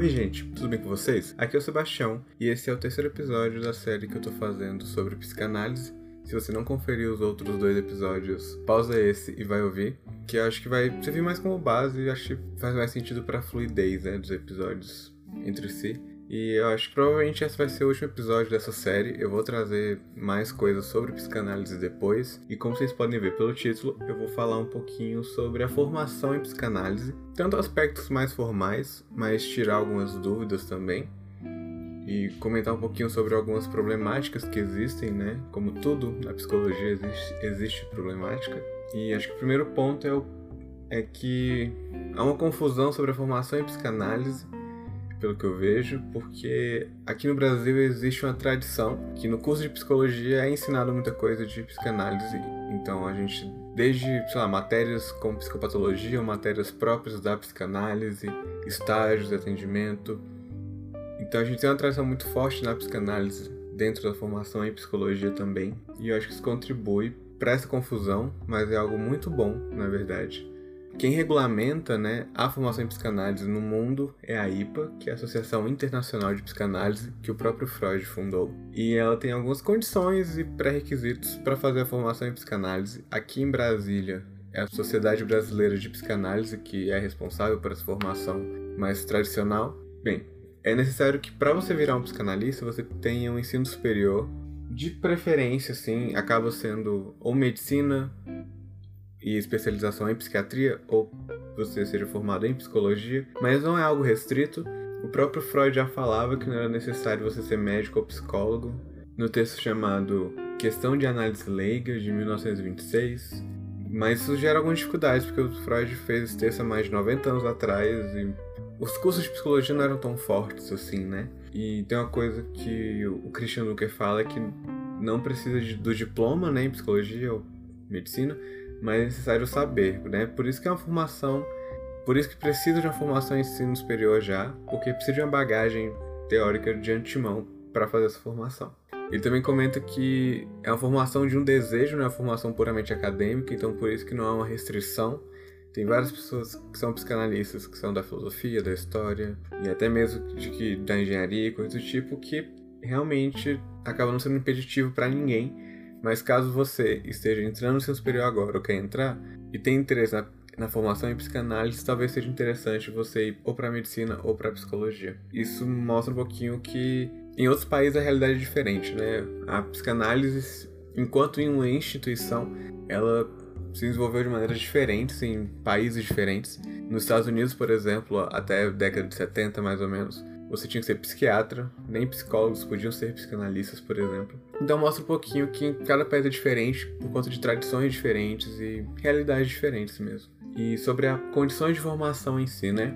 Oi, gente, tudo bem com vocês? Aqui é o Sebastião e esse é o terceiro episódio da série que eu tô fazendo sobre psicanálise. Se você não conferiu os outros dois episódios, pausa esse e vai ouvir, que eu acho que vai servir mais como base e acho que faz mais sentido pra fluidez né, dos episódios entre si. E eu acho que provavelmente esse vai ser o último episódio dessa série. Eu vou trazer mais coisas sobre psicanálise depois. E como vocês podem ver pelo título, eu vou falar um pouquinho sobre a formação em psicanálise, tanto aspectos mais formais, mas tirar algumas dúvidas também. E comentar um pouquinho sobre algumas problemáticas que existem, né? Como tudo na psicologia existe, existe problemática. E acho que o primeiro ponto é, o, é que há uma confusão sobre a formação em psicanálise pelo que eu vejo, porque aqui no Brasil existe uma tradição que no curso de psicologia é ensinado muita coisa de psicanálise. Então a gente, desde, sei lá, matérias como psicopatologia, matérias próprias da psicanálise, estágios de atendimento. Então a gente tem uma tradição muito forte na psicanálise dentro da formação em psicologia também. E eu acho que isso contribui para essa confusão, mas é algo muito bom, na verdade. Quem regulamenta né, a formação em psicanálise no mundo é a IPA, que é a Associação Internacional de Psicanálise, que o próprio Freud fundou. E ela tem algumas condições e pré-requisitos para fazer a formação em psicanálise. Aqui em Brasília, é a Sociedade Brasileira de Psicanálise que é responsável por essa formação mais tradicional. Bem, é necessário que para você virar um psicanalista você tenha um ensino superior, de preferência, assim, acaba sendo ou medicina, e especialização em psiquiatria ou você seja formado em psicologia, mas não é algo restrito. O próprio Freud já falava que não era necessário você ser médico ou psicólogo. No texto chamado Questão de Análise Leiga, de 1926. Mas isso gera algumas dificuldades, porque o Freud fez esse texto há mais de 90 anos atrás e os cursos de psicologia não eram tão fortes assim, né? E tem uma coisa que o Christian Luker fala que não precisa de, do diploma né, em psicologia ou medicina, mas é necessário saber, né? Por isso que é uma formação, por isso que precisa de uma formação em ensino superior já, porque precisa de uma bagagem teórica de antemão para fazer essa formação. Ele também comenta que é uma formação de um desejo, não é uma formação puramente acadêmica, então por isso que não há uma restrição. Tem várias pessoas que são psicanalistas, que são da filosofia, da história, e até mesmo de que, da engenharia e coisas do tipo, que realmente acaba não sendo impeditivo para ninguém mas caso você esteja entrando no seu superior agora ou quer entrar e tem interesse na, na formação em psicanálise, talvez seja interessante você ir ou para medicina ou para psicologia. Isso mostra um pouquinho que em outros países a realidade é diferente, né? A psicanálise, enquanto em uma instituição, ela se desenvolveu de maneiras diferentes em países diferentes. Nos Estados Unidos, por exemplo, até a década de 70 mais ou menos, você tinha que ser psiquiatra, nem psicólogos podiam ser psicanalistas, por exemplo. Então mostra um pouquinho que cada país é diferente por conta de tradições diferentes e realidades diferentes mesmo. E sobre as condições de formação em si, né?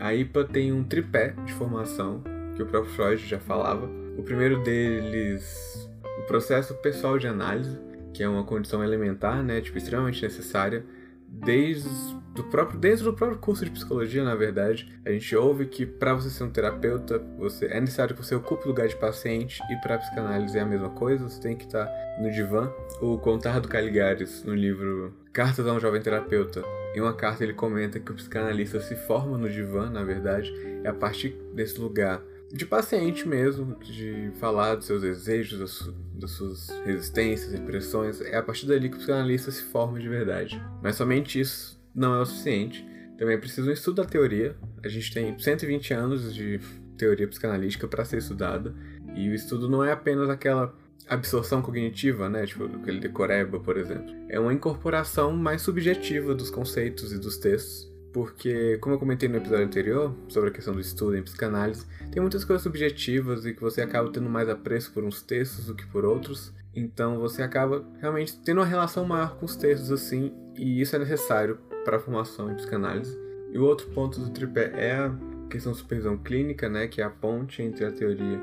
A IPA tem um tripé de formação, que o próprio Freud já falava. O primeiro deles, o processo pessoal de análise, que é uma condição elementar, né, tipo extremamente necessária desde do próprio desde o próprio curso de psicologia, na verdade, a gente ouve que para você ser um terapeuta, você é necessário que você ocupe o lugar de paciente e para psicanálise é a mesma coisa, você tem que estar no divã. O Contardo Caligares, no livro Cartas a um Jovem Terapeuta, em uma carta ele comenta que o psicanalista se forma no divã, na verdade, é a partir desse lugar de paciente mesmo, de falar dos seus desejos, das, das suas resistências, repressões. É a partir dali que o psicanalista se forma de verdade. Mas somente isso não é o suficiente. Também é preciso um estudo da teoria. A gente tem 120 anos de teoria psicanalítica para ser estudada. E o estudo não é apenas aquela absorção cognitiva, né? Tipo, aquele decoreba, por exemplo. É uma incorporação mais subjetiva dos conceitos e dos textos porque, como eu comentei no episódio anterior, sobre a questão do estudo em psicanálise, tem muitas coisas subjetivas e que você acaba tendo mais apreço por uns textos do que por outros. Então você acaba realmente tendo uma relação maior com os textos assim, e isso é necessário para a formação em psicanálise. E o outro ponto do tripé é a questão de supervisão clínica, né, que é a ponte entre a teoria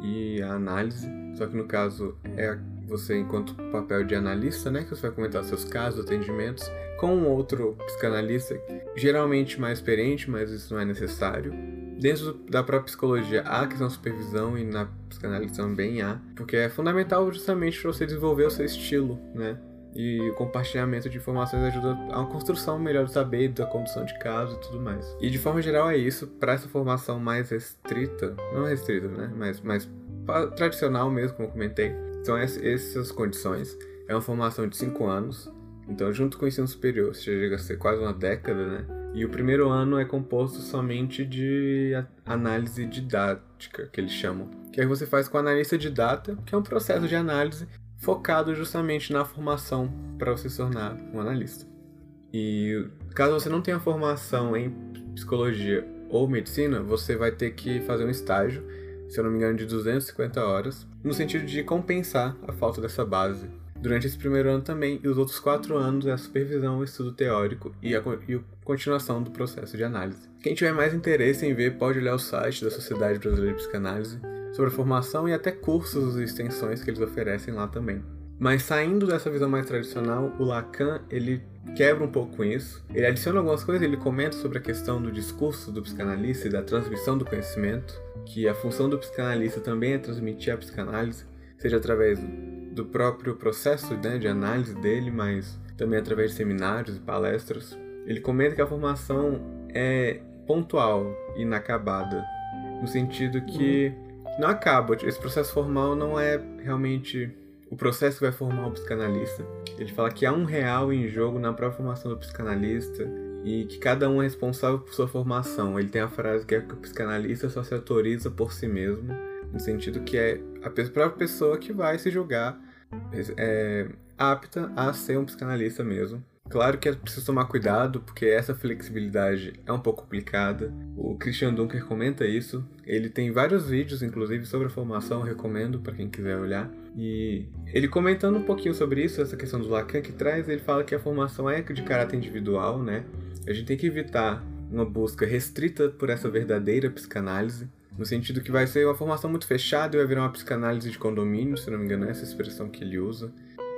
e a análise. Só que no caso é você enquanto papel de analista, né, que você vai comentar seus casos, atendimentos, com um outro psicanalista, geralmente mais experiente, mas isso não é necessário. Dentro da própria psicologia há a questão de supervisão e na psicanálise também há, porque é fundamental justamente para você desenvolver o seu estilo, né? E o compartilhamento de informações ajuda a uma construção melhor do saber, da condução de caso e tudo mais. E de forma geral é isso. Para essa formação mais restrita, não restrita, né? Mas mais tradicional mesmo, como eu comentei, são essas condições. É uma formação de 5 anos. Então, junto com o ensino superior, você chega a ser quase uma década, né? E o primeiro ano é composto somente de análise didática, que eles chamam. Que aí você faz com analista de data, que é um processo de análise focado justamente na formação para você se tornar um analista. E caso você não tenha formação em psicologia ou medicina, você vai ter que fazer um estágio, se eu não me engano, de 250 horas, no sentido de compensar a falta dessa base Durante esse primeiro ano também, e os outros quatro anos é a supervisão, o estudo teórico e a, e a continuação do processo de análise. Quem tiver mais interesse em ver pode olhar o site da Sociedade Brasileira de Psicanálise sobre a formação e até cursos e extensões que eles oferecem lá também. Mas saindo dessa visão mais tradicional, o Lacan ele quebra um pouco com isso. Ele adiciona algumas coisas, ele comenta sobre a questão do discurso do psicanalista e da transmissão do conhecimento, que a função do psicanalista também é transmitir a psicanálise, seja através do próprio processo né, de análise dele, mas também através de seminários e palestras. Ele comenta que a formação é pontual e inacabada, no sentido que não acaba. Esse processo formal não é realmente o processo que vai formar o psicanalista. Ele fala que há um real em jogo na própria formação do psicanalista e que cada um é responsável por sua formação. Ele tem a frase que é que o psicanalista só se autoriza por si mesmo no sentido que é a própria pessoa que vai se julgar é, apta a ser um psicanalista mesmo. Claro que é preciso tomar cuidado, porque essa flexibilidade é um pouco complicada. O Christian Dunker comenta isso. Ele tem vários vídeos, inclusive, sobre a formação, recomendo para quem quiser olhar. E ele comentando um pouquinho sobre isso, essa questão do Lacan que traz, ele fala que a formação é de caráter individual, né? A gente tem que evitar uma busca restrita por essa verdadeira psicanálise, no sentido que vai ser uma formação muito fechada e vai virar uma psicanálise de condomínio, se não me engano, é essa expressão que ele usa.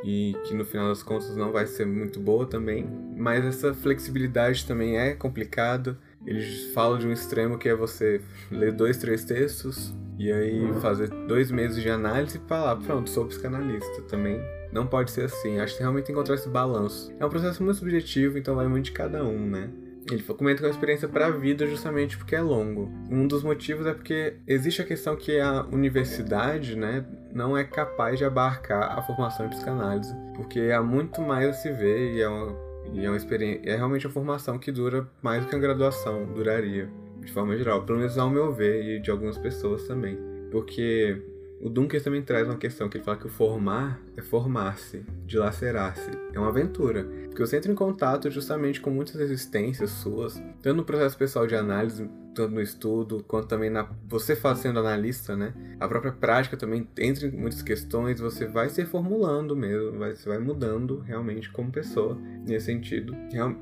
E que no final das contas não vai ser muito boa também. Mas essa flexibilidade também é complicada. Eles falam de um extremo que é você ler dois, três textos e aí fazer dois meses de análise e falar, pronto, sou psicanalista também. Não pode ser assim. Acho que realmente encontrar esse balanço. É um processo muito subjetivo, então vai muito de cada um, né? Ele comenta que é uma experiência para a vida justamente porque é longo. Um dos motivos é porque existe a questão que a universidade, né, não é capaz de abarcar a formação em psicanálise, porque há muito mais a se ver e é uma, e é uma experiência, é realmente uma formação que dura mais do que uma graduação duraria, de forma geral, pelo menos ao meu ver e de algumas pessoas também. Porque o Dunker também traz uma questão que ele fala que o formar é formar-se, dilacerar-se. É uma aventura. Porque você entra em contato justamente com muitas resistências suas, tanto no processo pessoal de análise, tanto no estudo, quanto também na você fazendo analista, né? A própria prática também entra em muitas questões, você vai se formulando mesmo, vai, você vai mudando realmente como pessoa nesse sentido.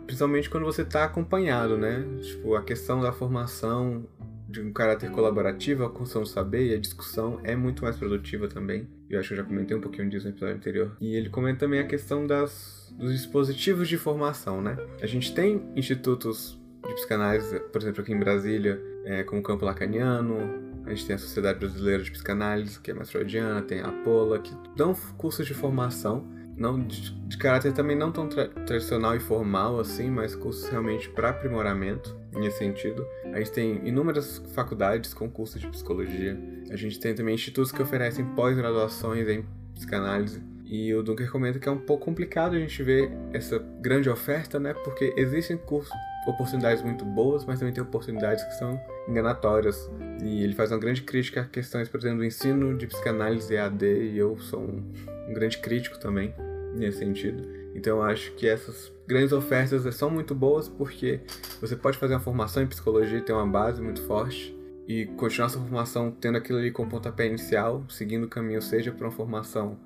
Principalmente quando você está acompanhado, né? Tipo, a questão da formação, de um caráter colaborativo, a construção do saber e a discussão é muito mais produtiva também. Eu acho que eu já comentei um pouquinho disso no episódio anterior. E ele comenta também a questão das, dos dispositivos de formação, né? A gente tem institutos de psicanálise, por exemplo, aqui em Brasília, é, como o Campo Lacaniano, a gente tem a Sociedade Brasileira de Psicanálise, que é mais freudiana, tem a Pola, que dão cursos de formação não de, de, caráter também não tão tra tradicional e formal assim, mas cursos realmente para aprimoramento nesse sentido. A gente tem inúmeras faculdades com cursos de psicologia. A gente tem também institutos que oferecem pós-graduações em psicanálise. E o Dunker comenta que é um pouco complicado a gente ver essa grande oferta, né? Porque existem cursos, oportunidades muito boas, mas também tem oportunidades que são enganatórias. E ele faz uma grande crítica a questões, por exemplo, do ensino de psicanálise EAD, e eu sou um um grande crítico também nesse sentido. Então eu acho que essas grandes ofertas são muito boas porque você pode fazer uma formação em psicologia e ter uma base muito forte e continuar sua formação tendo aquilo ali como pontapé inicial, seguindo o caminho, seja para uma formação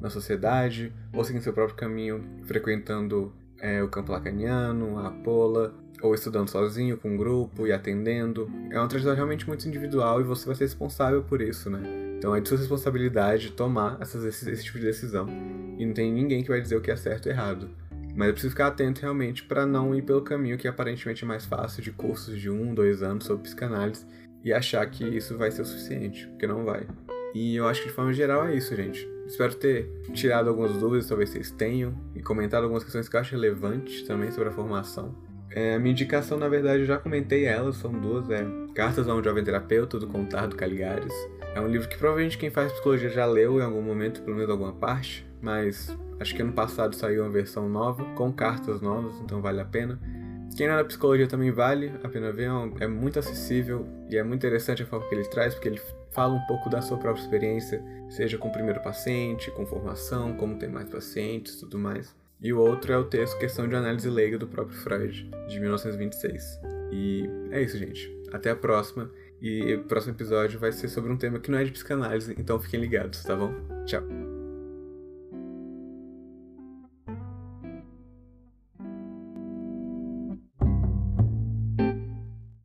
na sociedade ou seguindo seu próprio caminho, frequentando é, o campo lacaniano, a Pola, ou estudando sozinho, com um grupo e atendendo. É uma trajetória realmente muito individual e você vai ser responsável por isso, né? Então é de sua responsabilidade tomar essas, esse, esse tipo de decisão. E não tem ninguém que vai dizer o que é certo ou errado. Mas eu preciso ficar atento realmente para não ir pelo caminho que aparentemente é mais fácil de cursos de um, dois anos sobre psicanálise e achar que isso vai ser o suficiente, porque não vai. E eu acho que de forma geral é isso, gente. Espero ter tirado algumas dúvidas, talvez vocês tenham, e comentado algumas questões que eu acho relevantes também sobre a formação. É, a minha indicação, na verdade, eu já comentei elas, são duas, é Cartas a um Jovem Terapeuta, do Contardo Caligares. É um livro que provavelmente quem faz psicologia já leu em algum momento, pelo menos alguma parte, mas acho que ano passado saiu uma versão nova, com cartas novas, então vale a pena. Quem não é da psicologia também vale a pena ver, é, é muito acessível e é muito interessante a forma que ele traz, porque ele fala um pouco da sua própria experiência, seja com o primeiro paciente, com formação, como ter mais pacientes tudo mais. E o outro é o texto Questão de Análise Leiga do próprio Freud, de 1926. E é isso, gente. Até a próxima. E o próximo episódio vai ser sobre um tema que não é de psicanálise, então fiquem ligados, tá bom? Tchau.